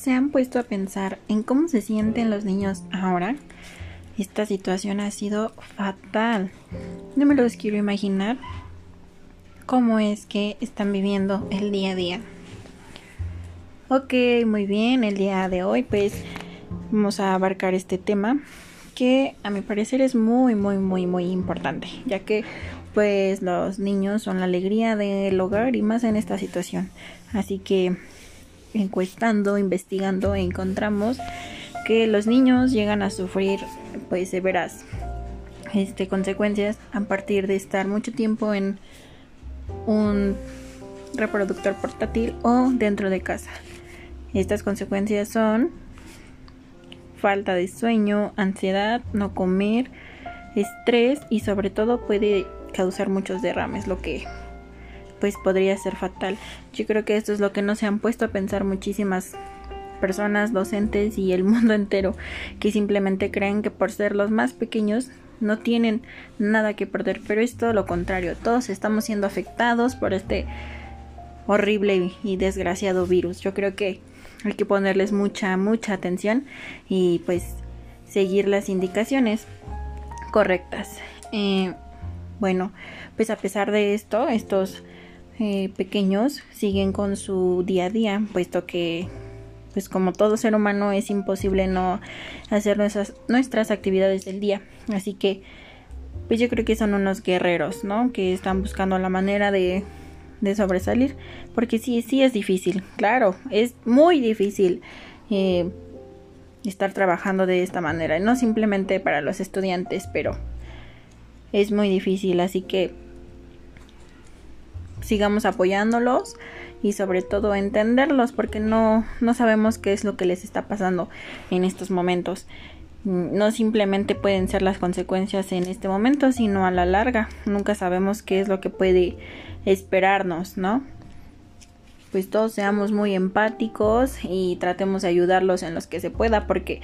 ¿Se han puesto a pensar en cómo se sienten los niños ahora? Esta situación ha sido fatal. No me los quiero imaginar cómo es que están viviendo el día a día. Ok, muy bien, el día de hoy pues vamos a abarcar este tema que a mi parecer es muy muy muy muy importante ya que pues los niños son la alegría del hogar y más en esta situación así que encuestando investigando encontramos que los niños llegan a sufrir pues severas este, consecuencias a partir de estar mucho tiempo en un reproductor portátil o dentro de casa. Estas consecuencias son falta de sueño, ansiedad, no comer, estrés y sobre todo puede causar muchos derrames, lo que pues podría ser fatal. Yo creo que esto es lo que no se han puesto a pensar muchísimas personas, docentes y el mundo entero, que simplemente creen que por ser los más pequeños no tienen nada que perder, pero es todo lo contrario, todos estamos siendo afectados por este horrible y desgraciado virus. Yo creo que hay que ponerles mucha, mucha atención y pues seguir las indicaciones correctas. Eh, bueno, pues a pesar de esto, estos eh, pequeños siguen con su día a día, puesto que pues como todo ser humano es imposible no hacer nuestras, nuestras actividades del día. Así que pues yo creo que son unos guerreros, ¿no? Que están buscando la manera de sobresalir, porque sí, sí es difícil, claro, es muy difícil eh, estar trabajando de esta manera, no simplemente para los estudiantes, pero es muy difícil, así que sigamos apoyándolos y sobre todo entenderlos porque no, no sabemos qué es lo que les está pasando en estos momentos. No simplemente pueden ser las consecuencias en este momento, sino a la larga. Nunca sabemos qué es lo que puede esperarnos, ¿no? Pues todos seamos muy empáticos y tratemos de ayudarlos en los que se pueda porque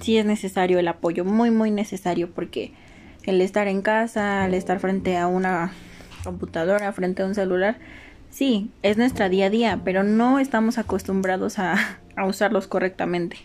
sí es necesario el apoyo, muy muy necesario porque el estar en casa, el estar frente a una computadora, frente a un celular, sí, es nuestra día a día, pero no estamos acostumbrados a, a usarlos correctamente.